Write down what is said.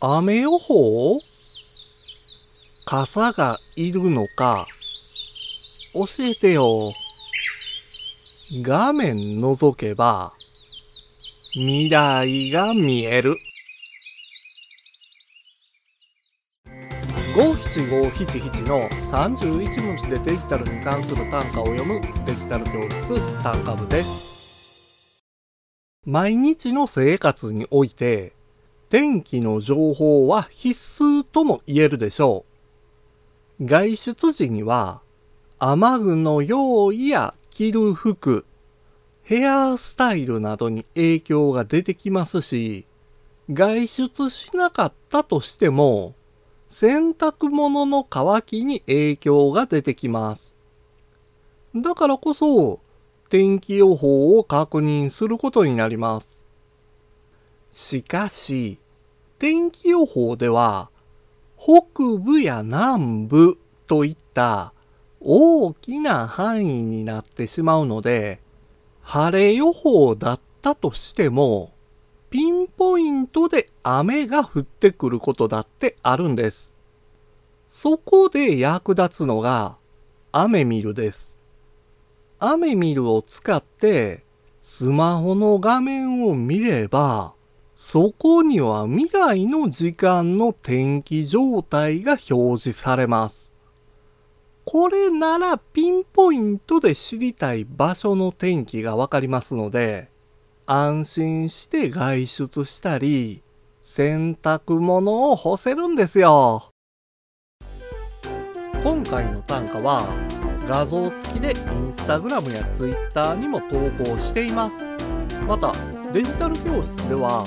雨予報？傘がいるのか？教えてよ。画面覗けば未来が見える。五七五七七の31文字でデジタルに関する単価を読むデジタル教室単価部です。毎日の生活において天気の情報は必須とも言えるでしょう。外出時には雨具の用意や着る服、ヘアスタイルなどに影響が出てきますし、外出しなかったとしても、洗濯物の乾きに影響が出てきます。だからこそ、天気予報を確認することになります。しかし、天気予報では、北部や南部といった大きな範囲になってしまうので、晴れ予報だったとしても、ピンポイントで雨が降ってくることだってあるんです。そこで役立つのが雨見るです。雨見るを使ってスマホの画面を見れば、そこには未来の時間の天気状態が表示されます。これならピンポイントで知りたい場所の天気がわかりますので、安心して外出したり、洗濯物を干せるんですよ。今回の単価は画像付きでインスタグラムやツイッターにも投稿しています。また、デジタル教室では